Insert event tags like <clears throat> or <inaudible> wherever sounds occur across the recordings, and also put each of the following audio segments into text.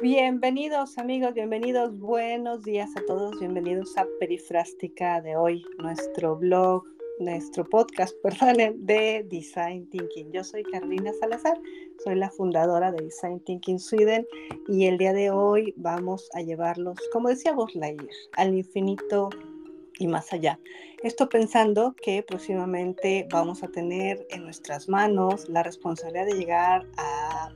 Bienvenidos amigos, bienvenidos, buenos días a todos, bienvenidos a Perifrástica de hoy, nuestro blog, nuestro podcast, <laughs> perdón, de Design Thinking. Yo soy Carolina Salazar, soy la fundadora de Design Thinking Sweden y el día de hoy vamos a llevarlos, como decía Buzz al infinito y más allá. Esto pensando que próximamente vamos a tener en nuestras manos la responsabilidad de llegar a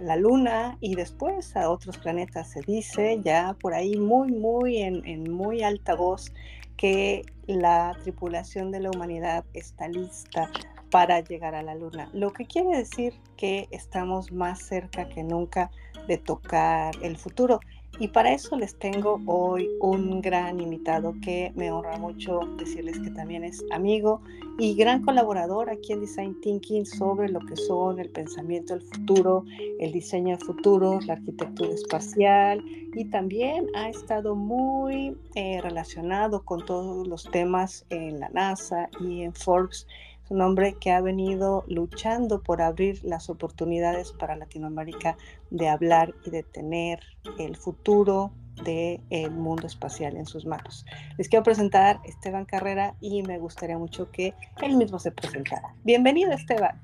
la Luna y después a otros planetas. Se dice ya por ahí muy, muy en, muy alta voz que la tripulación de la humanidad está lista para llegar a la Luna. Lo que quiere decir que estamos más cerca que nunca de tocar el futuro. Y para eso les tengo hoy un gran invitado que me honra mucho decirles que también es amigo y gran colaborador aquí en Design Thinking sobre lo que son el pensamiento del futuro, el diseño de futuros, la arquitectura espacial y también ha estado muy eh, relacionado con todos los temas en la NASA y en Forbes un hombre que ha venido luchando por abrir las oportunidades para Latinoamérica de hablar y de tener el futuro del mundo espacial en sus manos. Les quiero presentar a Esteban Carrera y me gustaría mucho que él mismo se presentara. Bienvenido, Esteban.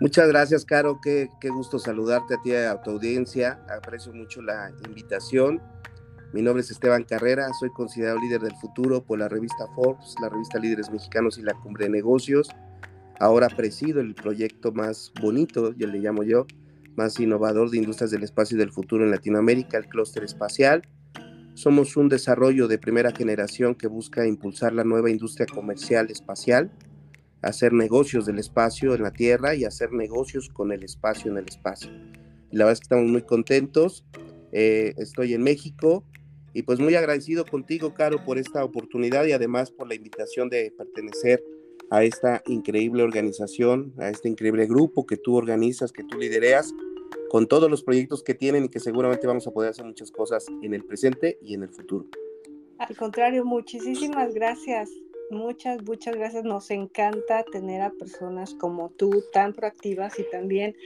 Muchas gracias, Caro. Qué, qué gusto saludarte a ti y a tu audiencia. Aprecio mucho la invitación mi nombre es Esteban Carrera, soy considerado líder del futuro por la revista Forbes, la revista Líderes Mexicanos y la Cumbre de Negocios. Ahora presido el proyecto más bonito, yo le llamo yo, más innovador de industrias del espacio y del futuro en Latinoamérica, el clúster espacial. Somos un desarrollo de primera generación que busca impulsar la nueva industria comercial espacial, hacer negocios del espacio en la Tierra y hacer negocios con el espacio en el espacio. la verdad es que estamos muy contentos. Eh, estoy en México, y pues muy agradecido contigo, Caro, por esta oportunidad y además por la invitación de pertenecer a esta increíble organización, a este increíble grupo que tú organizas, que tú lidereas, con todos los proyectos que tienen y que seguramente vamos a poder hacer muchas cosas en el presente y en el futuro. Al contrario, muchísimas gracias. Muchas, muchas gracias. Nos encanta tener a personas como tú tan proactivas y también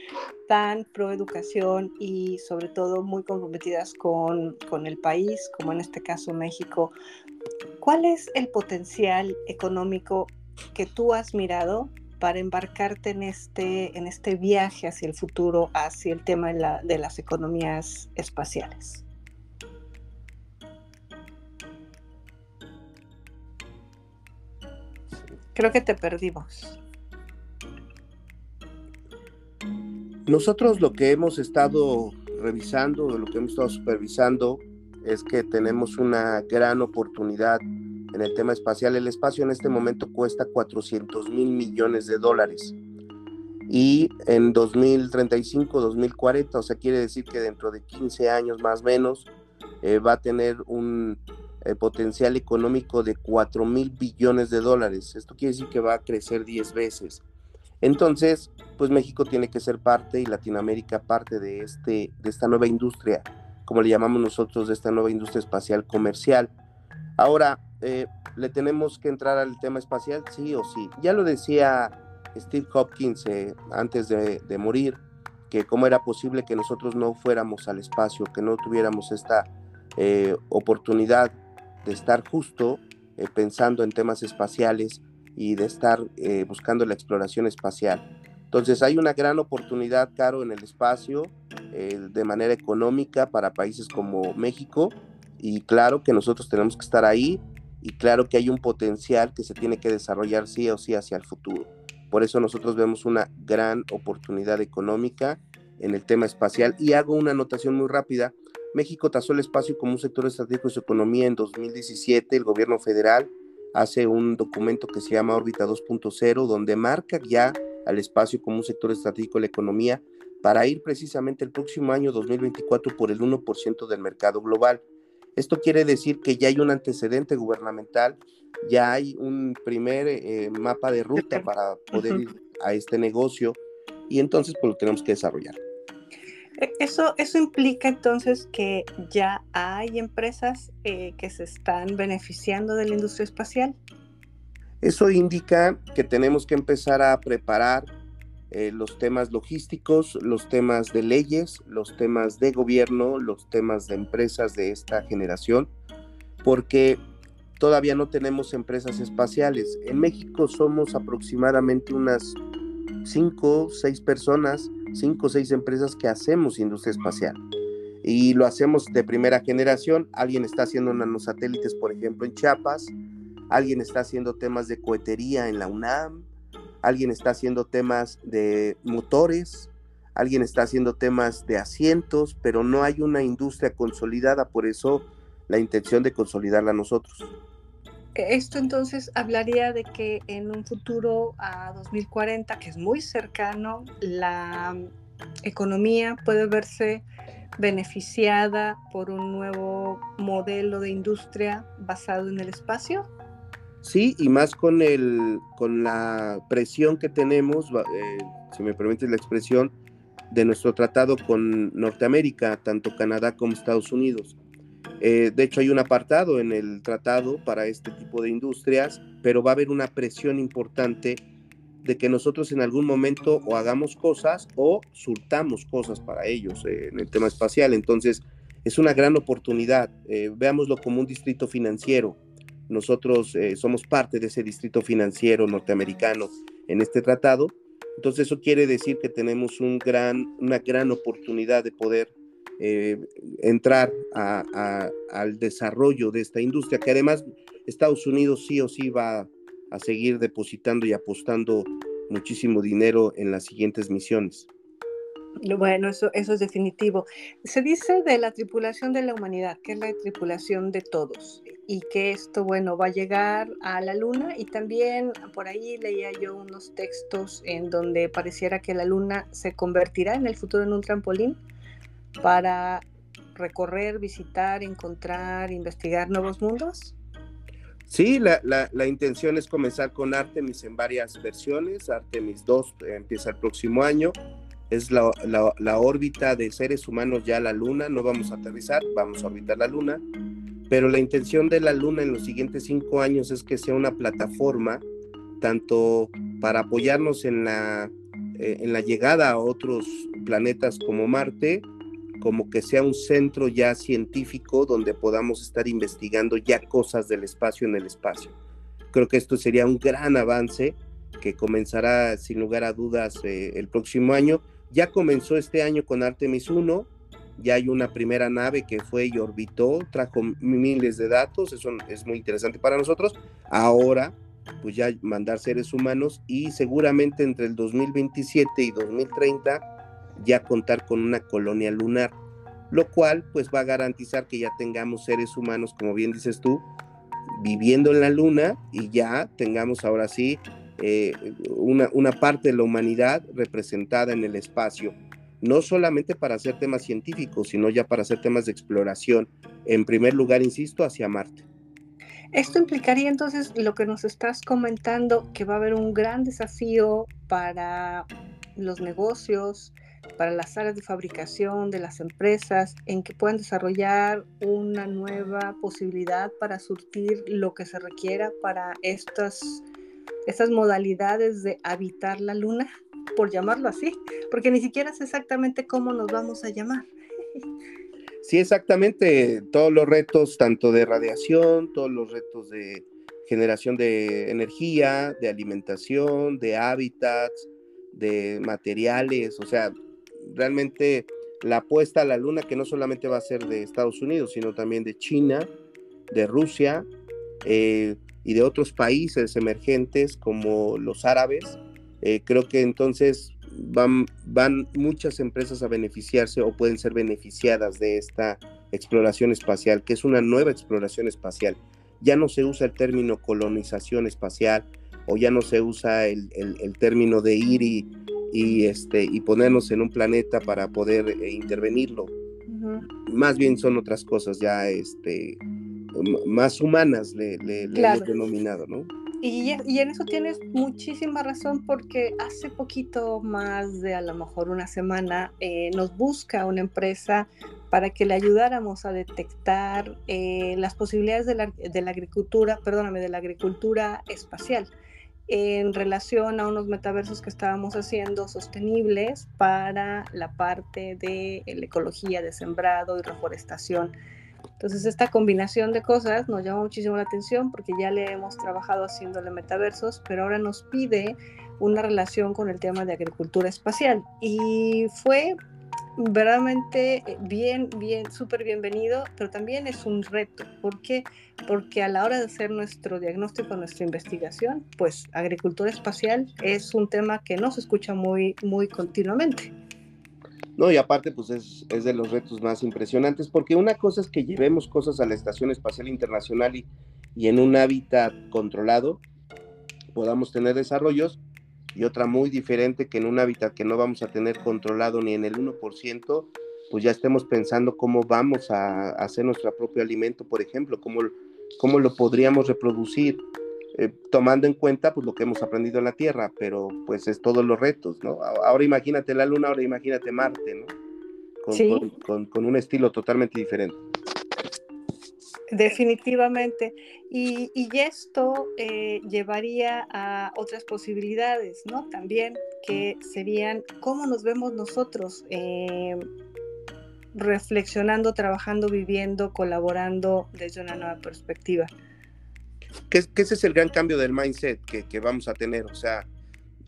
tan pro educación y sobre todo muy comprometidas con, con el país, como en este caso México. ¿Cuál es el potencial económico que tú has mirado para embarcarte en este, en este viaje hacia el futuro, hacia el tema de, de las economías espaciales? Creo que te perdimos. Nosotros lo que hemos estado revisando, lo que hemos estado supervisando, es que tenemos una gran oportunidad en el tema espacial. El espacio en este momento cuesta 400 mil millones de dólares. Y en 2035, 2040, o sea, quiere decir que dentro de 15 años más o menos, eh, va a tener un eh, potencial económico de 4 mil billones de dólares. Esto quiere decir que va a crecer 10 veces. Entonces, pues México tiene que ser parte y Latinoamérica parte de, este, de esta nueva industria, como le llamamos nosotros, de esta nueva industria espacial comercial. Ahora, eh, ¿le tenemos que entrar al tema espacial? Sí o sí. Ya lo decía Steve Hopkins eh, antes de, de morir, que cómo era posible que nosotros no fuéramos al espacio, que no tuviéramos esta oportunidad de estar justo eh, pensando en temas espaciales y de estar eh, buscando la exploración espacial. Entonces hay una gran oportunidad, Caro, en el espacio eh, de manera económica para países como México y claro que nosotros tenemos que estar ahí y claro que hay un potencial que se tiene que desarrollar sí o sí hacia el futuro. Por eso nosotros vemos una gran oportunidad económica en el tema espacial y hago una anotación muy rápida México tasó el espacio como un sector estratégico de su economía en 2017. El gobierno federal hace un documento que se llama Órbita 2.0, donde marca ya al espacio como un sector estratégico de la economía para ir precisamente el próximo año 2024 por el 1% del mercado global. Esto quiere decir que ya hay un antecedente gubernamental, ya hay un primer eh, mapa de ruta para poder ir a este negocio y entonces pues lo tenemos que desarrollar. E, eso, eso implica entonces que ya hay empresas eh, que se están beneficiando de la industria espacial. Eso indica que tenemos que empezar a preparar eh, los temas logísticos, los temas de leyes, los temas de gobierno, los temas de empresas de esta generación, porque todavía no tenemos empresas espaciales. En México somos aproximadamente unas 5, 6 personas, 5 o 6 empresas que hacemos industria espacial. Y lo hacemos de primera generación. Alguien está haciendo nanosatélites, por ejemplo, en Chiapas. Alguien está haciendo temas de cohetería en la UNAM alguien está haciendo temas de motores, alguien está haciendo temas de asientos, pero no hay una industria consolidada, por eso la intención de consolidarla nosotros. Esto entonces hablaría de que en un futuro a 2040, que es muy cercano, la economía puede verse beneficiada por un nuevo modelo de industria basado en el espacio. Sí, y más con, el, con la presión que tenemos, eh, si me permite la expresión, de nuestro tratado con Norteamérica, tanto Canadá como Estados Unidos. Eh, de hecho, hay un apartado en el tratado para este tipo de industrias, pero va a haber una presión importante de que nosotros en algún momento o hagamos cosas o surtamos cosas para ellos eh, en el tema espacial. Entonces, es una gran oportunidad. veámoslo como un distrito financiero nosotros eh, somos parte de ese distrito financiero norteamericano en este tratado. Entonces eso quiere decir que tenemos una gran oportunidad de poder eh, entrar al desarrollo de esta industria, que además Estados Unidos sí o sí va a seguir depositando y apostando muchísimo dinero en las siguientes misiones. Bueno, eso, eso es definitivo. Se dice de la tripulación de la humanidad, que es la tripulación de todos, y que esto, bueno, va a llegar a la luna y también por ahí leía yo unos textos en donde pareciera que la luna se convertirá en el futuro en un trampolín para recorrer, visitar, encontrar, investigar nuevos mundos. Sí, la, la, la, intención es comenzar con Artemis en varias versiones. Artemis 2 empieza el próximo año es la, la, órbita de seres humanos ya la Luna, no vamos a aterrizar, vamos a orbitar la Luna, pero la intención de la Luna en los siguientes cinco años es que sea una plataforma tanto para apoyarnos en la, eh, en la llegada a otros planetas como Marte, como que sea un centro ya científico donde podamos estar investigando ya cosas del espacio en el espacio. Creo que esto sería un gran avance que comenzará sin lugar a dudas eh, el próximo año ya comenzó este año con Artemis 1, ya hay una primera nave que fue y orbitó, trajo miles de datos, eso es muy interesante para nosotros. Ahora, pues ya mandar seres humanos y seguramente entre el 2027 y 2030 ya contar con una colonia lunar, lo cual pues va a garantizar que ya tengamos seres humanos, como bien dices tú, viviendo en la luna y ya tengamos ahora sí eh, una, una parte de la humanidad representada en el espacio, no solamente para hacer temas científicos, sino ya para hacer temas de exploración, en primer lugar, insisto, hacia Marte. Esto implicaría entonces lo que nos estás comentando, que va a haber un gran desafío para los negocios, para las áreas de fabricación de las empresas, en que puedan desarrollar una nueva posibilidad para surtir lo que se requiera para estas esas modalidades de habitar la luna, por llamarlo así, porque ni siquiera sé exactamente cómo nos vamos a llamar. Sí, exactamente. Todos los retos, tanto de radiación, todos los retos de generación de energía, de alimentación, de hábitats, de materiales, o sea, realmente la apuesta a la luna que no solamente va a ser de Estados Unidos, sino también de China, de Rusia, eh, y de otros países emergentes como los árabes, eh, creo que entonces van, van muchas empresas a beneficiarse o pueden ser beneficiadas de esta exploración espacial, que es una nueva exploración espacial. Ya no se usa el término colonización espacial o ya no se usa el, el, término de ir y, y, este, y ponernos en un planeta para poder eh, intervenirlo. Más bien son otras cosas ya este, más humanas le, le, hemos denominado, ¿no? Y, y, en eso tienes muchísima razón porque hace poquito más de a lo mejor una semana eh, nos busca una empresa para que le ayudáramos a detectar eh, las posibilidades de la, de la, agricultura, perdóname, de la agricultura espacial. En relación a unos metaversos que estábamos haciendo sostenibles para la parte de la ecología de sembrado y reforestación. Entonces esta combinación de cosas nos llama muchísimo la atención porque ya le hemos trabajado haciéndole metaversos, pero ahora nos pide una relación con el tema de agricultura espacial. Y fue verdaderamente eh, bien, bien, súper bienvenido, pero también es un reto. ¿Por qué? Porque a la hora de hacer nuestro diagnóstico, nuestra investigación, pues agricultura espacial es un tema que no se escucha muy, muy continuamente. No, y aparte, pues es, es de los retos más impresionantes, porque una cosa es que llevemos cosas a la Estación Espacial Internacional y, y en un hábitat controlado podamos tener desarrollos, y otra muy diferente que en un hábitat que no vamos a tener controlado ni en el 1%, pues ya estemos pensando cómo vamos a hacer nuestro propio alimento, por ejemplo, cómo, cómo lo podríamos reproducir, eh, tomando en cuenta pues lo que hemos aprendido en la Tierra, pero pues es todos los retos, ¿no? Ahora imagínate la Luna, ahora imagínate Marte, ¿no? con, con un estilo totalmente diferente. Definitivamente. Y, esto eh, llevaría a otras posibilidades, ¿no? También que serían cómo nos vemos nosotros eh, reflexionando, trabajando, viviendo, colaborando desde una nueva perspectiva. Que, ese es el gran cambio del mindset que, vamos a tener. O sea,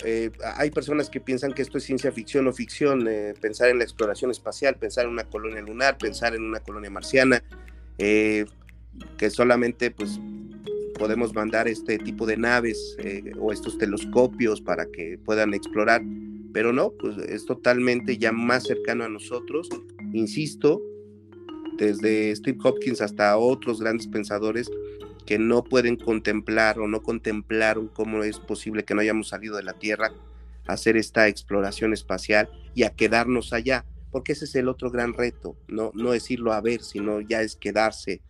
eh, hay personas que piensan que esto es ciencia ficción o ficción, pensar en la exploración espacial, pensar en una colonia lunar, pensar en una colonia marciana que solamente pues podemos mandar este tipo de naves eh, o estos telescopios para que puedan explorar, pero no, pues es totalmente ya más cercano a nosotros, insisto, desde Steve Hopkins hasta otros grandes pensadores que no pueden contemplar o no contemplaron cómo es posible que no hayamos salido de la Tierra a hacer esta exploración espacial y a quedarnos allá, porque ese es el otro gran reto, no, no es irlo a ver, sino ya es quedarse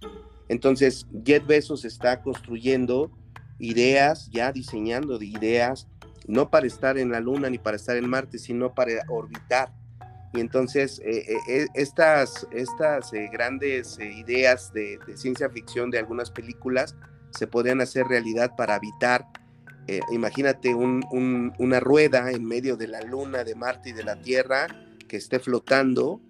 entonces, Jet Bezos está construyendo ideas, ya diseñando ideas, no para estar en la Luna ni para estar en Marte, sino para orbitar. Y entonces, eh, eh, eh, estas, estas grandes ideas de, ciencia ficción de algunas películas se podrían hacer realidad para habitar. imagínate una rueda en medio de la Luna, de Marte y de la Tierra que esté flotando,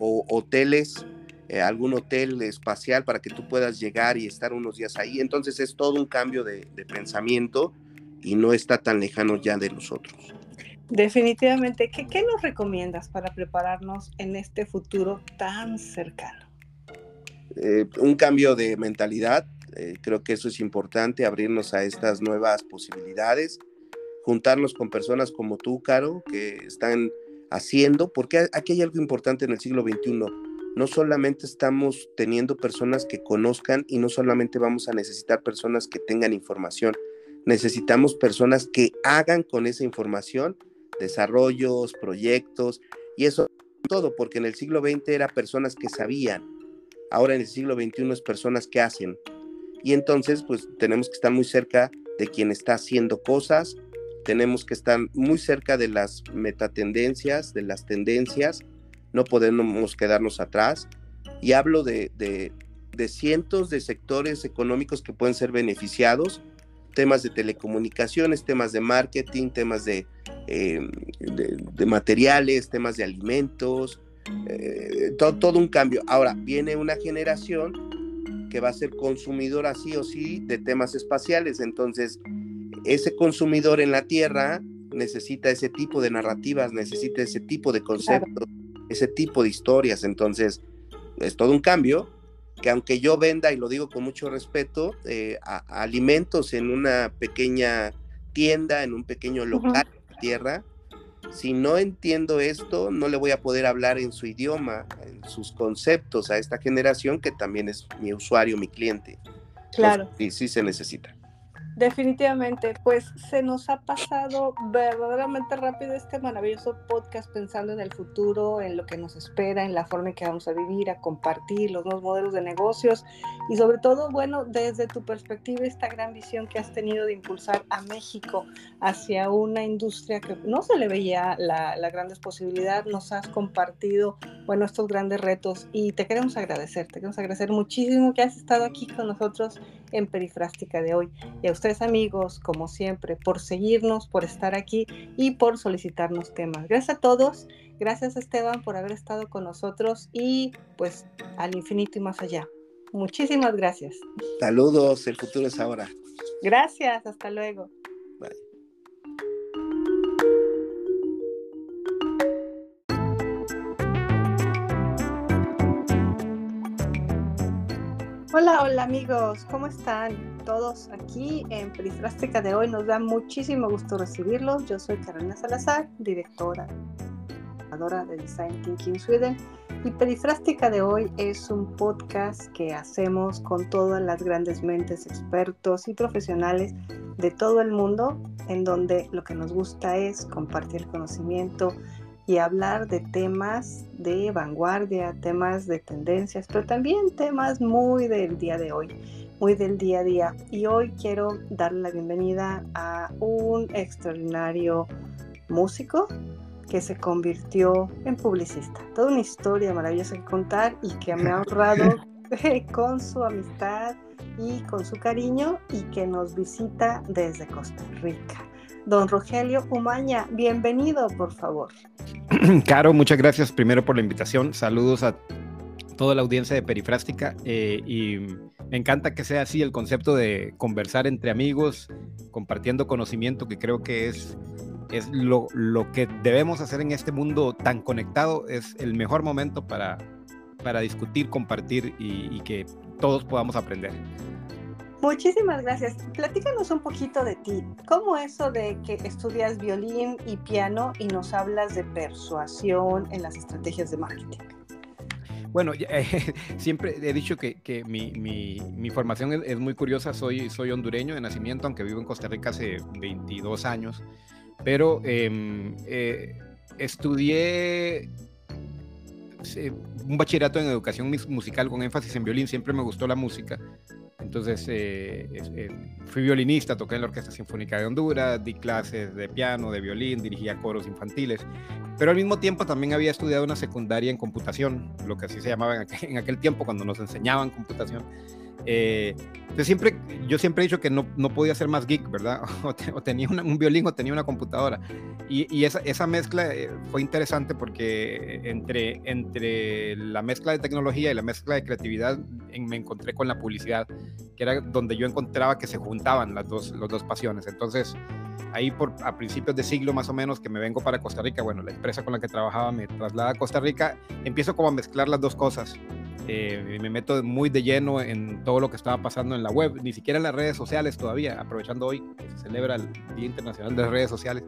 o hoteles eh, algún hotel espacial para que tú puedas llegar y estar unos días ahí. Entonces es todo un cambio de, pensamiento y no está tan lejano ya de nosotros. Definitivamente, ¿qué, ¿qué, nos recomiendas para prepararnos en este futuro tan cercano? Eh, un cambio de mentalidad, eh, creo que eso es importante, abrirnos a estas nuevas posibilidades, juntarnos con personas como tú, Caro, que están haciendo, porque aquí hay algo importante en el siglo XXI no solamente estamos teniendo personas que conozcan y no solamente vamos a necesitar personas que tengan información, necesitamos personas que hagan con esa información desarrollos, proyectos y eso todo, porque en el siglo XX era personas que sabían, ahora en el siglo XXI es personas que hacen. Y entonces, pues tenemos que estar muy cerca de quien está haciendo cosas, tenemos que estar muy cerca de las metatendencias, de las tendencias, no podemos quedarnos atrás. Y hablo de, cientos de sectores económicos que pueden ser beneficiados, temas de telecomunicaciones, temas de marketing, temas de, em, de, materiales, temas de alimentos, eh, todo, todo un cambio. Ahora, viene una generación que va a ser consumidora sí o sí de temas espaciales, entonces ese consumidor en la Tierra necesita ese tipo de narrativas, necesita ese tipo de conceptos ese tipo de historias. Entonces, es todo un cambio que aunque yo venda, y lo digo con mucho respeto, eh, alimentos en una pequeña tienda, en un pequeño local de tierra, si no entiendo esto, no le voy a poder hablar en su idioma, en sus conceptos a esta generación que también es mi usuario, mi cliente. Claro. y sí se necesita. Definitivamente, pues se nos ha pasado verdaderamente rápido este maravilloso podcast pensando en el futuro, en lo que nos espera, en la forma en que vamos a vivir, a compartir los nuevos modelos de negocios y sobre todo, bueno, desde tu perspectiva, esta gran visión que has tenido de impulsar a México hacia una industria que no se le veía la, la grandes posibilidad, nos has compartido, bueno, estos grandes retos y te queremos agradecer, te queremos agradecer muchísimo que has estado aquí con nosotros en Perifrástica de hoy. Y a ustedes amigos, como siempre, por seguirnos, por estar aquí y por solicitarnos temas. Gracias a todos. Gracias Esteban por haber estado con nosotros y pues al infinito y más allá. Muchísimas gracias. Saludos, el futuro es ahora. Gracias, hasta luego. Hola, hola amigos, ¿cómo están? Todos aquí en Perifrástica de hoy. Nos da muchísimo gusto recibirlos. Yo soy Carolina Salazar, directora de Design Thinking Sweden. Y Perifrástica de hoy es un podcast que hacemos con todas las grandes mentes, expertos y profesionales de todo el mundo, en donde lo que nos gusta es compartir conocimiento, y hablar de temas de vanguardia, temas de tendencias, pero también temas muy del día de hoy, muy del día a día. Y hoy quiero darle la bienvenida a un extraordinario músico que se convirtió en publicista. Toda una historia maravillosa que contar y que me ha honrado <laughs> con su amistad y con su cariño y que nos visita desde Costa Rica. Don Rogelio Umaña, bienvenido, por favor. <clears throat> Caro, muchas gracias primero por la invitación. Saludos a toda la audiencia de Perifrástica eh, y me encanta que sea así el concepto de conversar entre amigos, compartiendo conocimiento, que creo que es, es lo, lo que debemos hacer en este mundo tan conectado. Es el mejor momento para, para discutir, compartir y, y que todos podamos aprender. Muchísimas gracias. Platícanos un poquito de ti. ¿Cómo eso de que estudias violín y piano y nos hablas de persuasión en las estrategias de marketing? Bueno, <laughs> siempre he dicho que, que mi, mi, mi, formación es, muy curiosa. Soy, soy hondureño de nacimiento, aunque vivo en Costa Rica hace 22 años. Pero em, eh, estudié eh, un bachillerato en educación musical con énfasis en violín. Siempre me gustó la música. Entonces eh, eh, fui violinista, toqué en la Orquesta Sinfónica de Honduras, di clases de piano, de violín, dirigía coros infantiles, pero al mismo tiempo también había estudiado una secundaria en computación, lo que así se llamaba en aquel tiempo cuando nos enseñaban computación. Eh, siempre, yo siempre he dicho que no, no podía ser más geek, ¿verdad? <laughs> O, tenía un violín o tenía una computadora. Y, y esa, esa, mezcla eh, fue interesante porque entre, entre la mezcla de tecnología y la mezcla de creatividad me encontré con la publicidad, que era donde yo encontraba que se juntaban las dos, las dos pasiones. Entonces, ahí por, a principios de siglo más o menos que me vengo para Costa Rica, bueno, la empresa con la que trabajaba me traslada a Costa Rica, empiezo como a mezclar las dos cosas. Eh, me meto muy de lleno en todo lo que estaba pasando en la web, ni siquiera en las redes sociales todavía, aprovechando hoy que se celebra el Día Internacional de las Redes Sociales,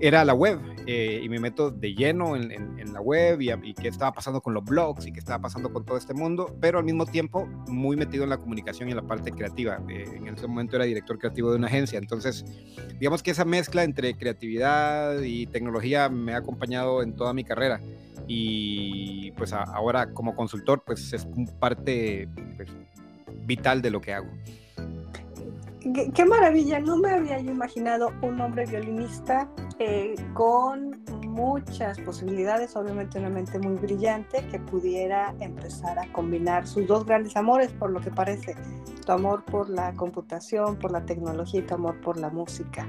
era la web eh, y me meto de lleno en, la web y, y, qué estaba pasando con los blogs y qué estaba pasando con todo este mundo, pero al mismo tiempo muy metido en la comunicación y en la parte creativa. Eh, en ese momento era director creativo de una agencia, entonces digamos que esa mezcla entre creatividad y tecnología me ha acompañado en toda mi carrera y pues ahora como consultor pues es parte pues, vital de lo que hago. Qué, maravilla, no me había yo imaginado un hombre violinista eh, con muchas posibilidades, obviamente una mente muy brillante que pudiera empezar a combinar sus dos grandes amores, por lo que parece, tu amor por la computación, por la tecnología y tu amor por la música.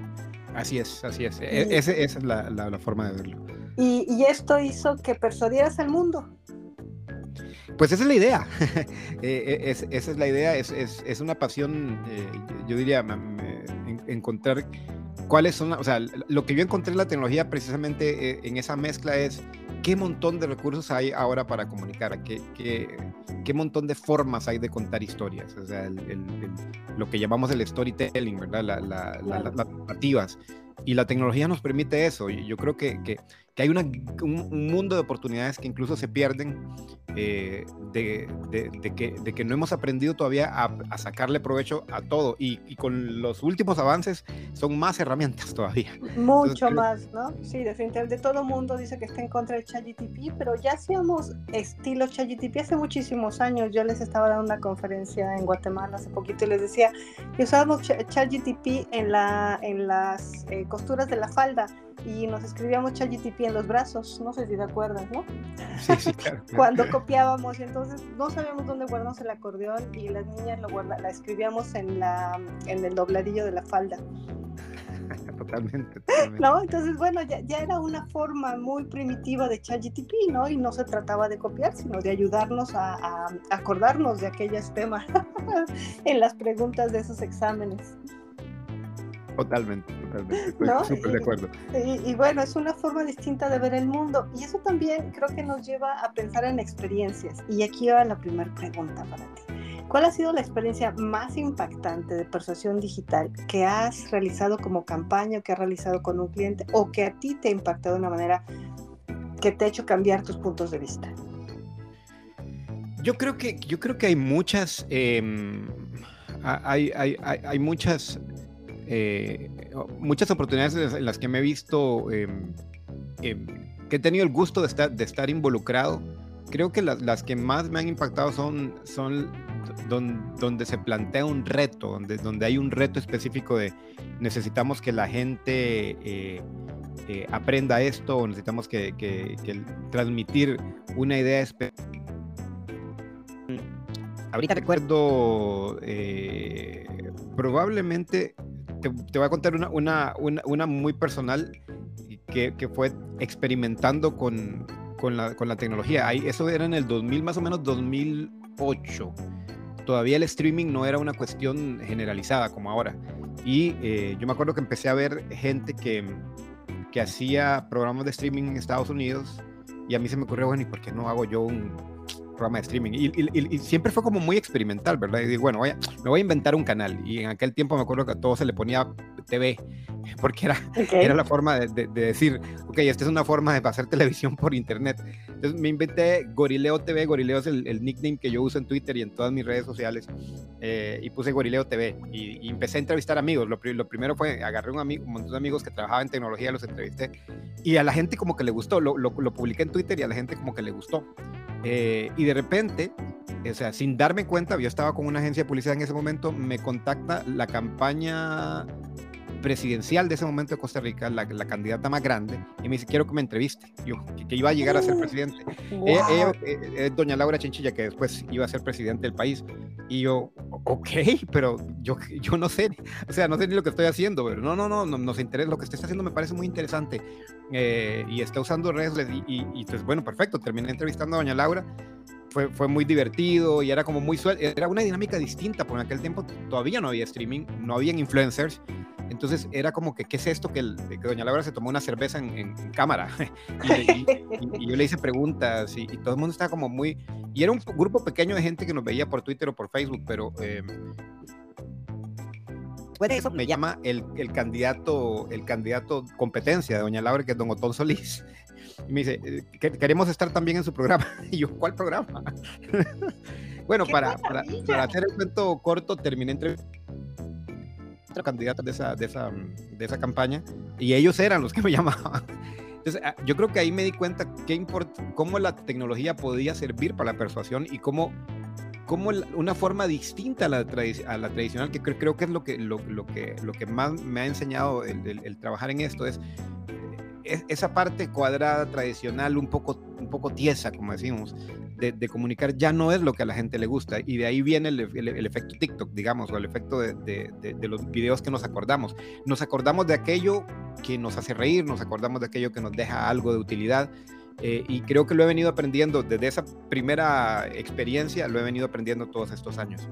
Así es, así es, e, esa es la, la, la forma de verlo. Y, esto hizo que persuadieras al mundo. Pues esa es la idea, <laughs> eh, eh, esa es la idea, es, es, es una pasión, eh, yo diría, encontrar cuáles son, o sea, lo que yo encontré en la tecnología precisamente en esa mezcla es qué montón de recursos hay ahora para comunicar, qué, qué, qué montón de formas hay de contar historias, o sea, lo que llamamos el storytelling, ¿verdad? La, la, las narrativas. Y la tecnología nos permite eso. Y yo creo que, que, que hay una, un, mundo de oportunidades que incluso se pierden eh, de, de, que, de, que, no hemos aprendido todavía a, a sacarle provecho a todo. Y, y, con los últimos avances son más herramientas <laughs> todavía. Mucho más, ¿no? Sí, definitivamente todo el mundo dice que está en contra de ChatGTP, pero ya hacíamos estilo ChatGTP hace muchísimos años. Yo les estaba dando una conferencia en Guatemala hace poquito y les decía que usábamos ChatGTP en, la, en las eh, costuras de la falda y nos escribíamos ChatGTP en los brazos, no sé si te acuerdas, ¿no? Sí, sí, claro. Cuando copiábamos y entonces no sabíamos dónde guardamos el acordeón y las niñas lo guarda, la escribíamos en, la, en el dobladillo de la falda. <laughs> totalmente, <laughs> totalmente, ¿No? Entonces, bueno, ya, ya, era una forma muy primitiva de ChatGTP, ¿no? Y no se trataba de copiar, sino de ayudarnos a, a acordarnos de aquellos temas <laughs> en las preguntas de esos exámenes. Totalmente, totalmente. Estoy súper de acuerdo. Y, y, bueno, es una forma distinta de ver el mundo. Y eso también creo que nos lleva a pensar en experiencias. Y aquí va la primera pregunta para ti. ¿Cuál ha sido la experiencia más impactante de persuasión digital que has realizado como campaña o que has realizado con un cliente o que a ti te ha impactado de una manera que te ha hecho cambiar tus puntos de vista? Yo creo que, yo creo que hay muchas, eh, hay, hay, hay, hay, muchas, eh, muchas oportunidades en las que me he visto, eh, que he tenido el gusto de estar, involucrado. Creo que las, que más me han impactado son, son donde, se plantea un reto, donde, donde hay un reto específico de necesitamos que la gente eh, eh, aprenda esto o necesitamos que, que, transmitir una idea específica. Ahorita recuerdo, eh, probablemente, te, voy a contar una, una, muy personal que, que, fue experimentando con, con, la, tecnología. Ahí, eso era en el 2000, más o menos 2008 todavía el streaming no era una cuestión generalizada como ahora. Y eh, yo me acuerdo que empecé a ver gente que hacía programas de streaming en Estados Unidos y a mí se me ocurrió, bueno, ¿y por qué no hago yo un programa de streaming? Y, y, y siempre fue como muy experimental, ¿verdad? Y digo, bueno, vaya, me voy a inventar un canal. Y en aquel tiempo me acuerdo que a todo se le ponía TV <laughs> porque era, era la forma de, de, de, decir, ok, esta es una forma de hacer televisión por internet. Entonces me inventé Gorileo TV, Gorileo es el, el nickname que yo uso en Twitter y en todas mis redes sociales, eh, y puse Gorileo TV y, y, empecé a entrevistar amigos. Lo, lo, primero fue, agarré un, amigo, un montón de amigos que trabajaban en tecnología, los entrevisté, y a la gente como que le gustó, lo, lo, lo publiqué en Twitter y a la gente como que le gustó. Eh, y de repente, o sea, sin darme cuenta, yo estaba con una agencia de publicidad en ese momento, me contacta la campaña presidencial de ese momento de Costa Rica, la, la, candidata más grande, y me dice, quiero que me entreviste, yo, que, que iba a llegar a ser presidente. Wow. Eh, eh, eh, doña Laura Chinchilla, que después iba a ser presidente del país. Y yo, ok, pero yo, yo no sé, o sea, no sé ni lo que estoy haciendo, pero no, no, no, no nos interesa, lo que estés haciendo me parece muy interesante. Eh, y está usando redes, y, y, y pues bueno, perfecto, terminé entrevistando a doña Laura fue, fue, muy divertido y era como muy suelto, era una dinámica distinta, porque en aquel tiempo todavía no había streaming, no habían influencers, entonces era como que, ¿qué es esto? Que, el, que doña Laura se tomó una cerveza en, en, en cámara <laughs> y, y, y, yo le hice preguntas y, todo el mundo estaba como muy... Y era un grupo pequeño de gente que nos veía por Twitter o por Facebook, pero... Eh, después de eso me llama el, el, candidato, el candidato competencia de doña Laura, que es don Otón Solís, y me dice, eh, queremos estar también en su programa. <laughs> Y yo, ¿cuál programa? <laughs> bueno, para, para, para, hacer el cuento corto, terminé entre candidatos de esa, de, esa, de esa campaña y ellos eran los que me <laughs> llamaban. Entonces, ah, yo creo que ahí me di cuenta qué importa, cómo la tecnología podía servir para la persuasión y cómo, cómo una forma distinta a la, a la tradicional, que creo, creo, que es lo que, lo, lo, que, lo que más me ha enseñado el, el, el trabajar en esto, es esa parte cuadrada, tradicional, un poco, un poco tiesa, como decimos, de, comunicar, ya no es lo que a la gente le gusta. Y de ahí viene el, efecto TikTok, digamos, o el efecto de, los videos que nos acordamos. Nos acordamos de aquello que nos hace reír, nos acordamos de aquello que nos deja algo de utilidad. Eh, y creo que lo he venido aprendiendo desde esa primera experiencia, lo he venido aprendiendo todos estos años.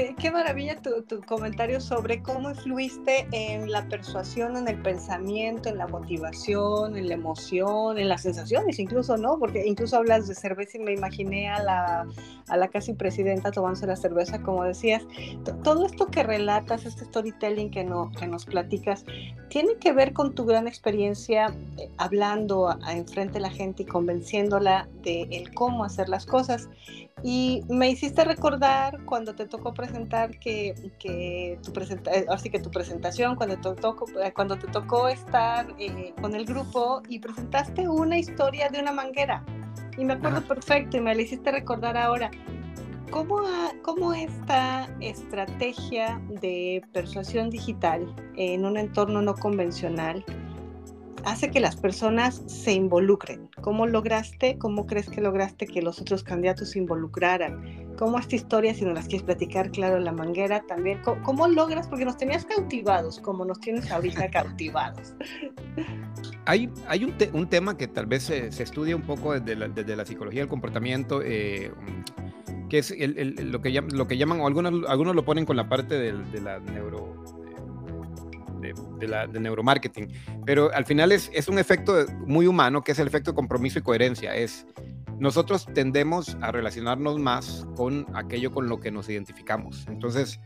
Eh, qué maravilla tu, tu, comentario sobre cómo influiste en la persuasión, en el pensamiento, en la motivación, en la emoción, en las sensaciones, incluso, ¿no? Porque incluso hablas de cerveza y me imaginé a la, a la casi presidenta tomándose la cerveza, como decías. Todo esto que relatas, este storytelling que, no, que nos platicas, tiene que ver con tu gran experiencia eh, hablando a, a enfrente de la gente y convenciéndola de el cómo hacer las cosas. Y me hiciste recordar cuando te tocó presentar que, que tu presenta así que tu presentación, cuando te tocó, cuando te tocó estar eh, con el grupo y presentaste una historia de una manguera. Y me acuerdo perfecto y me la hiciste recordar ahora. ¿Cómo, ¿Cómo esta estrategia de persuasión digital en un entorno no convencional hace que las personas se involucren. ¿Cómo lograste, cómo crees que lograste que los otros candidatos se involucraran? ¿Cómo esta historia, si nos las quieres platicar, claro, la manguera también, cómo, logras? Porque nos tenías cautivados, como nos tienes ahorita <laughs> cautivados. Hay, hay un, un, tema que tal vez se, se estudia un poco desde la, desde la, psicología del comportamiento, eh, que es el, lo, que llaman, lo que llaman, o algunos, algunos lo ponen con la parte de la neuro de, la, de neuromarketing. Pero al final es, un efecto muy humano, que es el efecto de compromiso y coherencia. Es, nosotros tendemos a relacionarnos más con aquello con lo que nos identificamos. Entonces,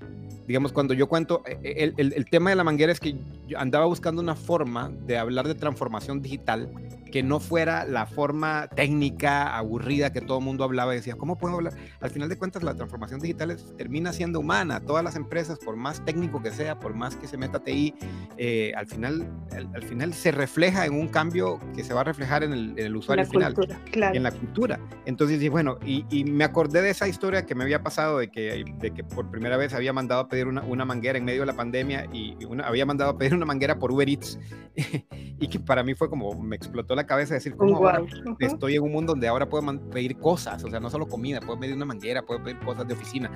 digamos, cuando yo cuento, e, e, el, el, el, tema de la manguera es que yo andaba buscando una forma de hablar de transformación digital que no fuera la forma técnica, aburrida que todo el mundo hablaba y decía, ¿cómo puedo hablar? Al final de cuentas, la transformación digital termina siendo humana. Todas las empresas, por más técnico que sea, por más que se meta TI, eh, al, final, al, final se refleja en un cambio que se va a reflejar en el, en el usuario final, claro. en la cultura. Entonces, bueno, y, y, me acordé de esa historia que me había pasado de que, de que por primera vez había mandado a pedir una, una manguera en medio de la pandemia y una, había mandado a pedir una manguera por Uber Eats <laughs> y que para mí fue como, me explotó la cabeza decir, ¿cómo wow. ahora estoy en un mundo donde ahora puedo pedir cosas? O sea, no solo comida, puedo pedir una manguera, puedo pedir cosas de oficina.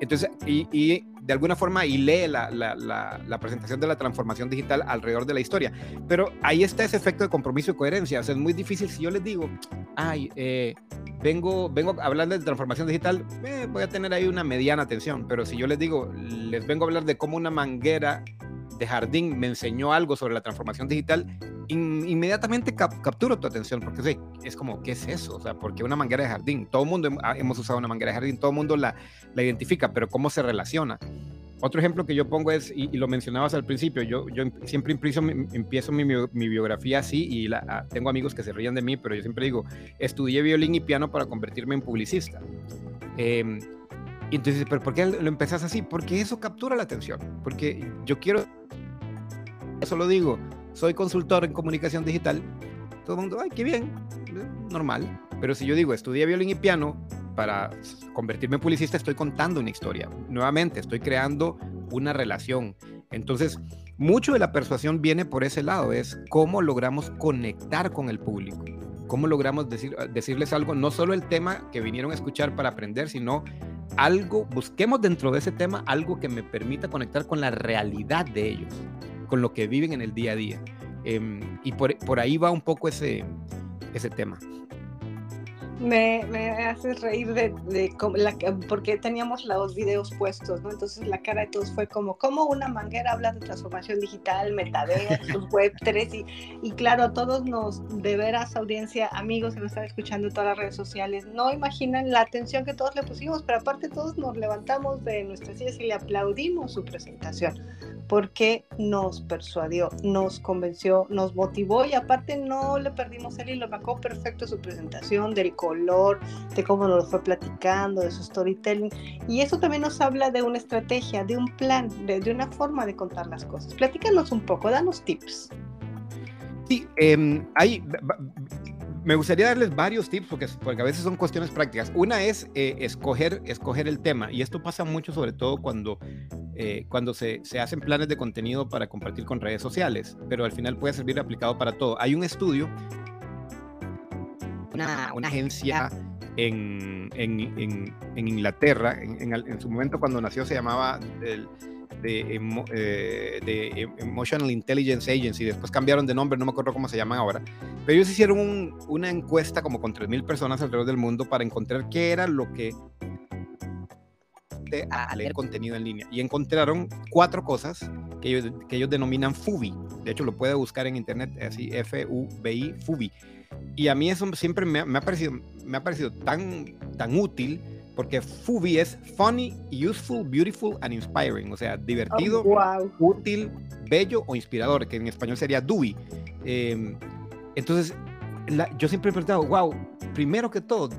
Entonces, y, y de alguna forma y lee la, la, la, la, presentación de la transformación digital alrededor de la historia. Pero ahí está ese efecto de compromiso y coherencia. O sea, es muy difícil si yo les digo, ay, eh, vengo, vengo hablando de transformación digital, eh, voy a tener ahí una mediana atención. Pero si yo les digo, les vengo a hablar de cómo una manguera de jardín me enseñó algo sobre la transformación digital, in, inmediatamente cap, capturo tu atención, porque sí, es como, ¿qué es eso? O sea, porque una manguera de jardín, todo el mundo hemos usado una manguera de jardín, todo el mundo la, la identifica, pero ¿cómo se relaciona? Otro ejemplo que yo pongo es, y, lo mencionabas al principio, yo, yo siempre empiezo, empiezo mi, mi, biografía así y la, tengo amigos que se ríen de mí, pero yo siempre digo, estudié violín y piano para convertirme en publicista. Eh, y entonces, ¿pero por qué lo empezás así? Porque eso captura la atención. Porque yo quiero, eso lo digo, soy consultor en comunicación digital. Todo el mundo, ay, qué bien, normal. Pero si yo digo, estudié violín y piano para convertirme en publicista, estoy contando una historia. Nuevamente, estoy creando una relación. Entonces, mucho de la persuasión viene por ese lado, es cómo logramos conectar con el público cómo logramos decir, decirles algo, no solo el tema que vinieron a escuchar para aprender, sino algo, busquemos dentro de ese tema algo que me permita conectar con la realidad de ellos, con lo que viven en el día a día. Eh, y por, por, ahí va un poco ese, ese tema. Me, me haces reír de, de, de la, porque teníamos los videos puestos, ¿no? Entonces la cara de todos fue como, como una manguera habla de transformación digital, metaversos, <laughs> web 3 y, y claro, todos nos, de veras audiencia, amigos que nos están escuchando en todas las redes sociales, no imaginan la atención que todos le pusimos, pero aparte todos nos levantamos de nuestras sillas y le aplaudimos su presentación porque nos persuadió, nos convenció, nos motivó y aparte no le perdimos el hilo, acuerdo perfecto su presentación, del color, de cómo nos lo fue platicando, de su storytelling. Y eso también nos habla de una estrategia, de un plan, de, de una forma de contar las cosas. Platícanos un poco, danos tips. Sí, eh, hay, me gustaría darles varios tips porque, porque a veces son cuestiones prácticas. Una es eh, escoger, escoger el tema y esto pasa mucho sobre todo cuando, eh, cuando se, se, hacen planes de contenido para compartir con redes sociales, pero al final puede servir aplicado para todo. Hay un estudio, una, una agencia en, en, en, en Inglaterra, en, su momento cuando nació se llamaba... El, de, eh, de, Emotional Intelligence Agency, después cambiaron de nombre, no me acuerdo cómo se llaman ahora, pero ellos hicieron un, una encuesta como con 3.000 personas alrededor del mundo para encontrar qué era lo que a leer contenido en línea y encontraron cuatro cosas que ellos, que ellos denominan FUBI. De hecho, lo puede buscar en internet así, F-U-B-I, FUBI. Y a mí eso siempre me, me, ha parecido, me ha parecido tan, tan útil porque FUBI es funny, useful, beautiful and inspiring, o sea, divertido, oh, wow. útil, bello o inspirador, que en español sería DUI. Eh, entonces, la, yo siempre he preguntado, wow, primero que todo,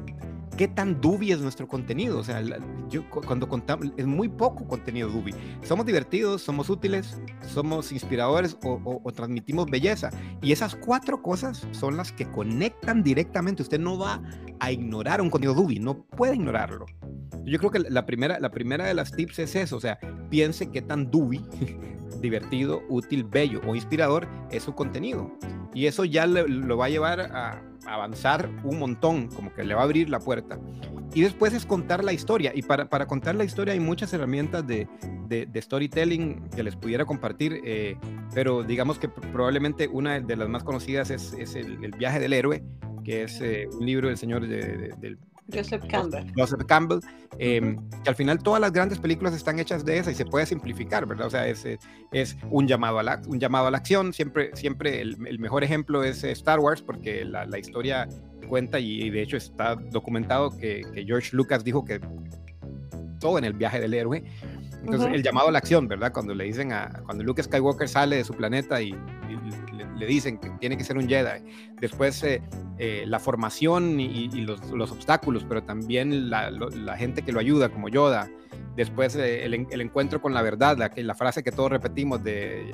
¿qué tan dubi es nuestro contenido? O sea, la, yo cuando contamos, es muy poco contenido dubi. Somos divertidos, somos útiles, somos inspiradores o, o, o, transmitimos belleza. Y esas cuatro cosas son las que conectan directamente. Usted no va a ignorar un contenido dubi, no puede ignorarlo. Yo creo que la primera, la primera de las tips es eso, o sea, piense qué tan dubi <laughs> divertido, útil, bello o inspirador es su contenido. y eso ya lo va a llevar a, avanzar un montón, como que le va a abrir la puerta. Y después es contar la historia. Y para, para contar la historia hay muchas herramientas de, de, storytelling que les pudiera compartir, eh, pero digamos que probablemente una de las más conocidas es, es el, viaje del héroe, que es eh, un libro del señor del Joseph Campbell. Joseph Campbell, em, que al final todas las grandes películas están hechas de esa y se puede simplificar, ¿verdad? O sea, es, es un, llamado a la, un llamado a la acción. Siempre, siempre el, mejor ejemplo es eh, Star Wars, porque la, la historia cuenta y, de hecho está documentado que, que, George Lucas dijo que todo en el viaje del héroe. Entonces, el llamado a la acción, ¿verdad? Cuando le dicen a, cuando Luke Skywalker sale de su planeta y, le, dicen que tiene que ser un Jedi. Después, eh, eh, la formación y, los, los, obstáculos, pero también la, gente que lo ayuda, como Yoda. Después, eh, el, el, encuentro con la verdad, la, la frase que todos repetimos de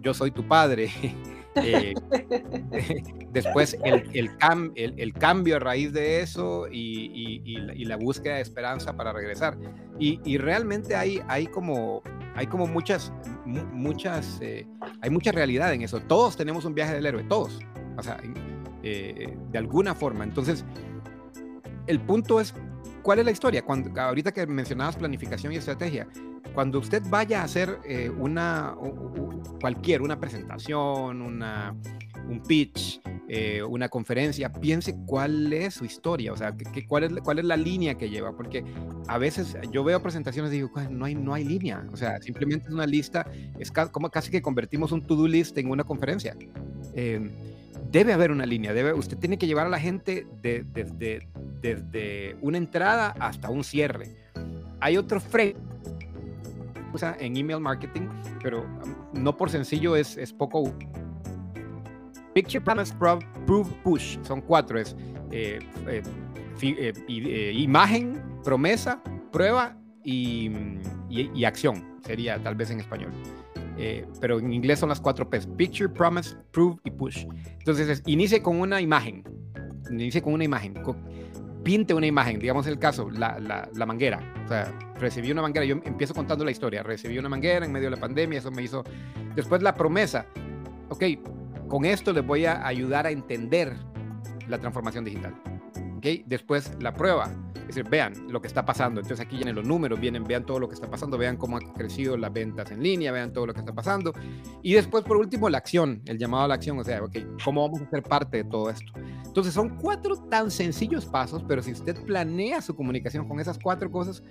yo soy tu padre. <laughs> Eh, <laughs> después el, el, el, cambio a raíz de eso y, y, la, búsqueda de esperanza para regresar. Y, realmente hay, hay, como, hay como muchas, muchas, eh, hay mucha realidad en eso. Todos tenemos un viaje del héroe, todos. O sea, eh, de alguna forma. Entonces, el punto es, ¿cuál es la historia? Cuando, ahorita que mencionabas planificación y estrategia, cuando usted vaya a hacer eh, una, cualquier, una presentación, una, un pitch, eh, una conferencia, piense cuál es su historia, o sea, que, cuál, es, cuál es la línea que lleva, porque a veces yo veo presentaciones y digo, no hay, no hay línea, o sea, simplemente es una lista, es como casi que convertimos un to-do list en una conferencia. Em, debe haber una línea, debe, usted tiene que llevar a la gente desde de, una entrada hasta un cierre. Hay otro frame usa en email marketing, pero um, no por sencillo es, es poco. Picture, Promise, Prove, Push. Son cuatro. Es eh, eh, eh, imagen, promesa, prueba y, y, acción. Sería tal vez en español. pero en inglés son las cuatro P's. Picture, Promise, Prove y Push. Entonces, inicie con una imagen. Inicie con una imagen pinte una imagen, digamos el caso, la, la, manguera. O sea, recibí una manguera, yo empiezo contando la historia, recibí una manguera en medio de la pandemia, eso me hizo... Después la promesa, ok, con esto les voy a ayudar a entender la transformación digital. ¿ok? Después la prueba, es decir, vean lo que está pasando. Entonces aquí vienen los números, vienen, vean todo lo que está pasando, vean cómo han crecido las ventas en línea, vean todo lo que está pasando. Y después, por último, la acción, el llamado a la acción, o sea, ¿cómo vamos a ser parte de todo esto? Entonces son cuatro tan sencillos pasos, pero si usted planea su comunicación con esas cuatro cosas,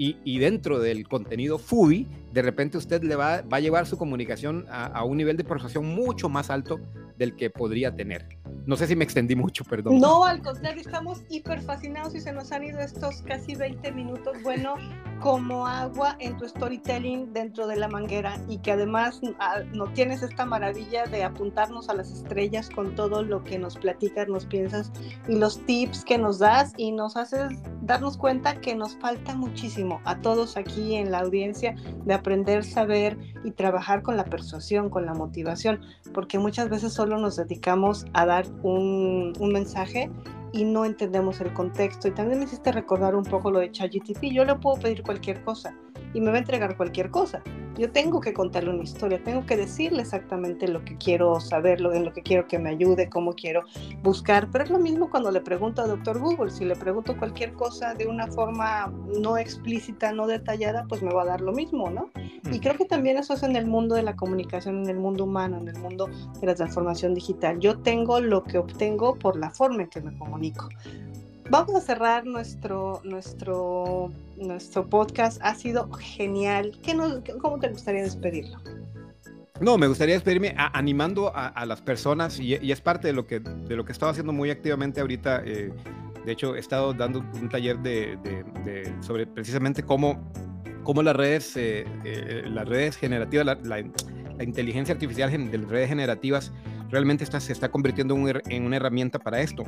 y, dentro del contenido FUBI, de repente usted le va, va a llevar su comunicación a, a, un nivel de persuasión mucho más alto del que podría tener. No sé si me extendí mucho, perdón. No, al contrario, estamos hiper fascinados y se nos han ido estos casi 20 minutos, bueno, como agua en tu storytelling dentro de la manguera y que además ah, no tienes esta maravilla de apuntarnos a las estrellas con todo lo que nos platicas, nos piensas y los tips que nos das y nos haces darnos cuenta que nos falta muchísimo a todos aquí en la audiencia de aprender, saber y trabajar con la persuasión, con la motivación, porque muchas veces solo nos dedicamos a dar un, mensaje y no entendemos el contexto. Y también me hiciste recordar un poco lo de ChatGTP. Yo le puedo pedir cualquier cosa y me va a entregar cualquier cosa. Yo tengo que contarle una historia, tengo que decirle exactamente lo que quiero saber, lo, en lo que quiero que me ayude, cómo quiero buscar. Pero es lo mismo cuando le pregunto a doctor Google. Si le pregunto cualquier cosa de una forma no explícita, no detallada, pues me va a dar lo mismo, ¿no? Y creo que también eso es en el mundo de la comunicación, en el mundo humano, en el mundo de la transformación digital. Yo tengo lo que obtengo por la forma en que me comunico. Vamos a cerrar nuestro, nuestro, nuestro podcast. Ha sido genial. ¿Qué nos, ¿Cómo te gustaría despedirlo? No, me gustaría despedirme animando a, las personas y, es parte de lo que de lo que estaba haciendo muy activamente ahorita. Eh, de hecho, he estado dando un taller de, sobre precisamente cómo, cómo las redes, eh, eh, las redes generativas, la, inteligencia artificial de las redes generativas realmente está, se está convirtiendo en una herramienta para esto.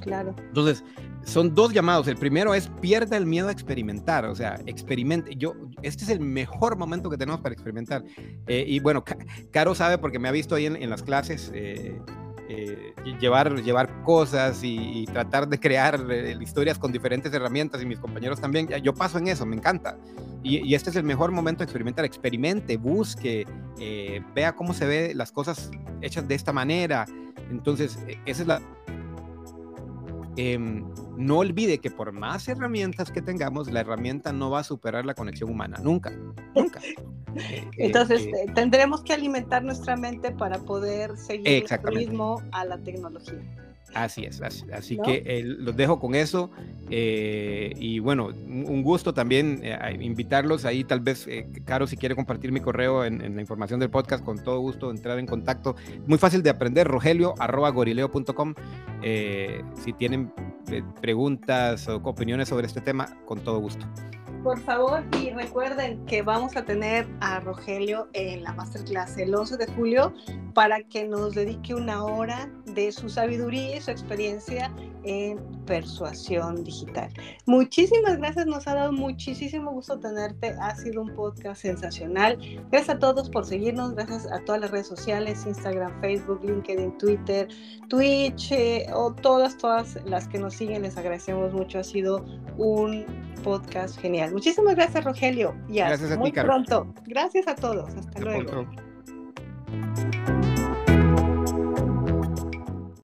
Claro. Entonces, son dos llamados. El primero es pierda el miedo a experimentar, o sea, experimente. Yo, este es el mejor momento que tenemos para experimentar. Eh, y bueno, Caro sabe porque me ha visto ahí en, las clases. Eh, eh, llevar, llevar cosas y, tratar de crear historias con diferentes herramientas y mis compañeros también. Yo paso en eso, me encanta. Y, este es el mejor momento de experimentar, experimente, busque, vea cómo se ve las cosas hechas de esta manera, Entonces, e, esa es la... Em, no olvide que por más herramientas que tengamos, la herramienta no va a superar la conexión humana, nunca, nunca. <laughs> Eh, Entonces, eh, tendremos que alimentar nuestra mente para poder seguir el ritmo a la tecnología. Así es, así, que los dejo con eso. Eh, y bueno, un gusto también eh, invitarlos ahí, tal vez, eh, Caro, si quiere compartir mi correo en, la información del podcast, con todo gusto entrar en contacto. Muy fácil de aprender, rogelio arroba gorileo.com. si tienen preguntas o opiniones sobre este tema, con todo gusto. Por favor, y recuerden que vamos a tener a Rogelio en la masterclass el 11 de julio para que nos dedique una hora de su sabiduría y su experiencia en persuasión digital. Muchísimas gracias, nos ha dado muchísimo gusto tenerte, ha sido un podcast sensacional. Gracias a todos por seguirnos, gracias a todas las redes sociales, Instagram, Facebook, LinkedIn, Twitter, Twitch eh, o todas, todas las que nos siguen, les agradecemos mucho, ha sido un podcast genial. Muchísimas gracias, Rogelio. Y hasta muy pronto. Gracias a todos. Hasta, luego.